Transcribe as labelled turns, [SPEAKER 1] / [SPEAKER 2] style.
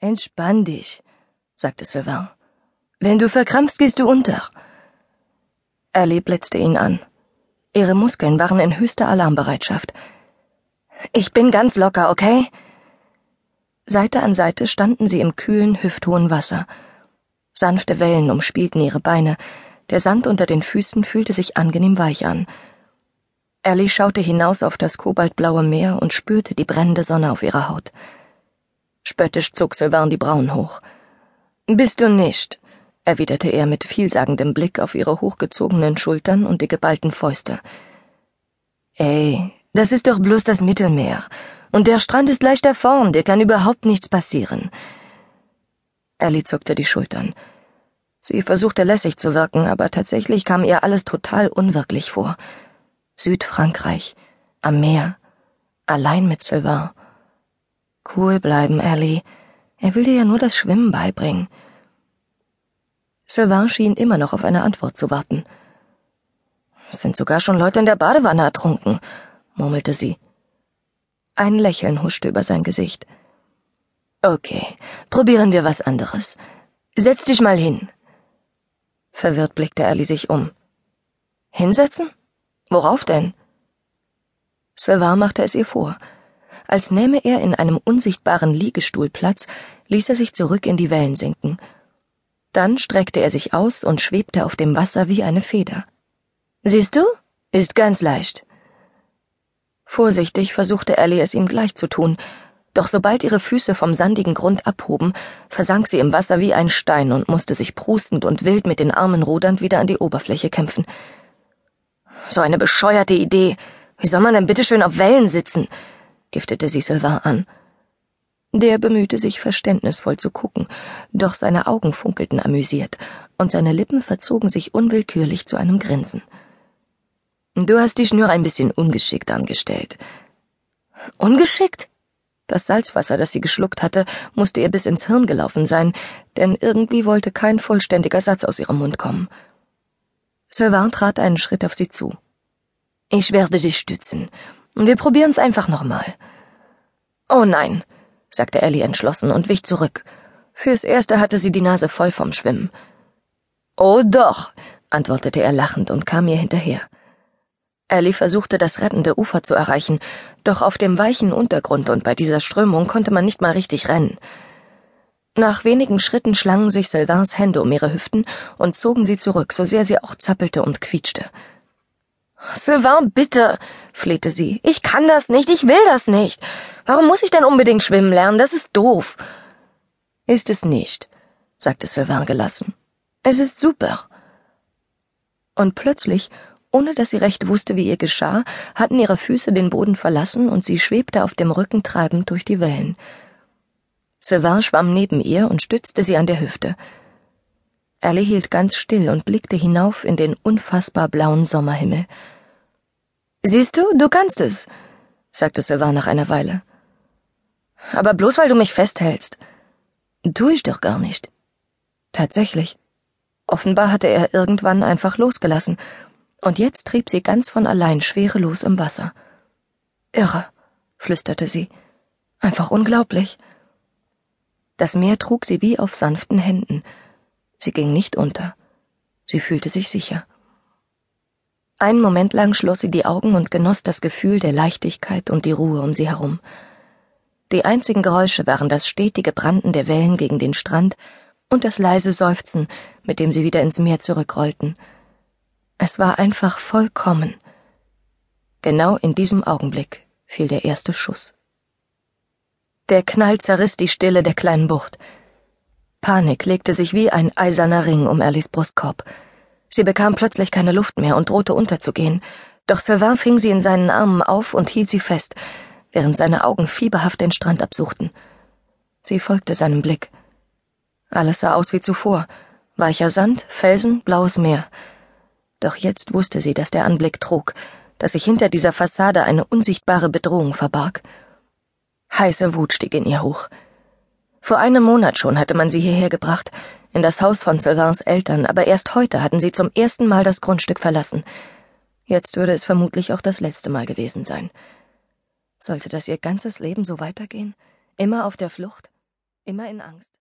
[SPEAKER 1] Entspann dich, sagte Sylvain. Wenn du verkrampfst, gehst du unter. Ellie blitzte ihn an. Ihre Muskeln waren in höchster Alarmbereitschaft. Ich bin ganz locker, okay? Seite an Seite standen sie im kühlen, hüfthohen Wasser. Sanfte Wellen umspielten ihre Beine, der Sand unter den Füßen fühlte sich angenehm weich an. Ellie schaute hinaus auf das kobaltblaue Meer und spürte die brennende Sonne auf ihrer Haut. Spöttisch zog Sylvain die Brauen hoch. Bist du nicht, erwiderte er mit vielsagendem Blick auf ihre hochgezogenen Schultern und die geballten Fäuste. Ey, das ist doch bloß das Mittelmeer. Und der Strand ist leicht da vorn, dir kann überhaupt nichts passieren. Ellie zuckte die Schultern. Sie versuchte lässig zu wirken, aber tatsächlich kam ihr alles total unwirklich vor. Südfrankreich, am Meer, allein mit Sylvain. Cool bleiben, Ellie. Er will dir ja nur das Schwimmen beibringen. Sylvain schien immer noch auf eine Antwort zu warten. Es sind sogar schon Leute in der Badewanne ertrunken, murmelte sie. Ein Lächeln huschte über sein Gesicht. Okay, probieren wir was anderes. Setz dich mal hin. Verwirrt blickte Ellie sich um. Hinsetzen? Worauf denn? Sylvain machte es ihr vor. Als nähme er in einem unsichtbaren Liegestuhl Platz, ließ er sich zurück in die Wellen sinken. Dann streckte er sich aus und schwebte auf dem Wasser wie eine Feder. Siehst du? Ist ganz leicht. Vorsichtig versuchte Ellie es ihm gleich zu tun, doch sobald ihre Füße vom sandigen Grund abhoben, versank sie im Wasser wie ein Stein und musste sich prustend und wild mit den Armen rudernd wieder an die Oberfläche kämpfen. So eine bescheuerte Idee. Wie soll man denn bitteschön auf Wellen sitzen? Giftete sie Sylvain an. Der bemühte sich verständnisvoll zu gucken, doch seine Augen funkelten amüsiert, und seine Lippen verzogen sich unwillkürlich zu einem Grinsen. Du hast dich nur ein bisschen ungeschickt angestellt. Ungeschickt? Das Salzwasser, das sie geschluckt hatte, musste ihr bis ins Hirn gelaufen sein, denn irgendwie wollte kein vollständiger Satz aus ihrem Mund kommen. Sylvain trat einen Schritt auf sie zu. Ich werde dich stützen. Wir probieren's einfach nochmal. Oh nein, sagte Ellie entschlossen und wich zurück. Fürs Erste hatte sie die Nase voll vom Schwimmen. Oh doch, antwortete er lachend und kam ihr hinterher. Ellie versuchte, das rettende Ufer zu erreichen, doch auf dem weichen Untergrund und bei dieser Strömung konnte man nicht mal richtig rennen. Nach wenigen Schritten schlangen sich Sylvains Hände um ihre Hüften und zogen sie zurück, so sehr sie auch zappelte und quietschte. Sylvain, bitte, flehte sie. Ich kann das nicht, ich will das nicht. Warum muss ich denn unbedingt schwimmen lernen? Das ist doof. Ist es nicht, sagte Sylvain gelassen. Es ist super. Und plötzlich ohne dass sie recht wusste, wie ihr geschah, hatten ihre Füße den Boden verlassen und sie schwebte auf dem Rücken treibend durch die Wellen. Sylvain schwamm neben ihr und stützte sie an der Hüfte. Ellie hielt ganz still und blickte hinauf in den unfassbar blauen Sommerhimmel. Siehst du, du kannst es, sagte Sylvain nach einer Weile. Aber bloß weil du mich festhältst. Tu ich doch gar nicht. Tatsächlich. Offenbar hatte er irgendwann einfach losgelassen und jetzt trieb sie ganz von allein schwerelos im Wasser. Irre, flüsterte sie. Einfach unglaublich. Das Meer trug sie wie auf sanften Händen. Sie ging nicht unter. Sie fühlte sich sicher. Einen Moment lang schloss sie die Augen und genoss das Gefühl der Leichtigkeit und die Ruhe um sie herum. Die einzigen Geräusche waren das stetige Branden der Wellen gegen den Strand und das leise Seufzen, mit dem sie wieder ins Meer zurückrollten. Es war einfach vollkommen. Genau in diesem Augenblick fiel der erste Schuss. Der Knall zerriss die Stille der kleinen Bucht. Panik legte sich wie ein eiserner Ring um Ellies Brustkorb. Sie bekam plötzlich keine Luft mehr und drohte unterzugehen, doch Sylvain fing sie in seinen Armen auf und hielt sie fest, während seine Augen fieberhaft den Strand absuchten. Sie folgte seinem Blick. Alles sah aus wie zuvor. Weicher Sand, Felsen, blaues Meer. Doch jetzt wusste sie, dass der Anblick trug, dass sich hinter dieser Fassade eine unsichtbare Bedrohung verbarg. Heiße Wut stieg in ihr hoch. Vor einem Monat schon hatte man sie hierher gebracht, in das Haus von Sylvains Eltern, aber erst heute hatten sie zum ersten Mal das Grundstück verlassen. Jetzt würde es vermutlich auch das letzte Mal gewesen sein. Sollte das ihr ganzes Leben so weitergehen? Immer auf der Flucht? immer in Angst.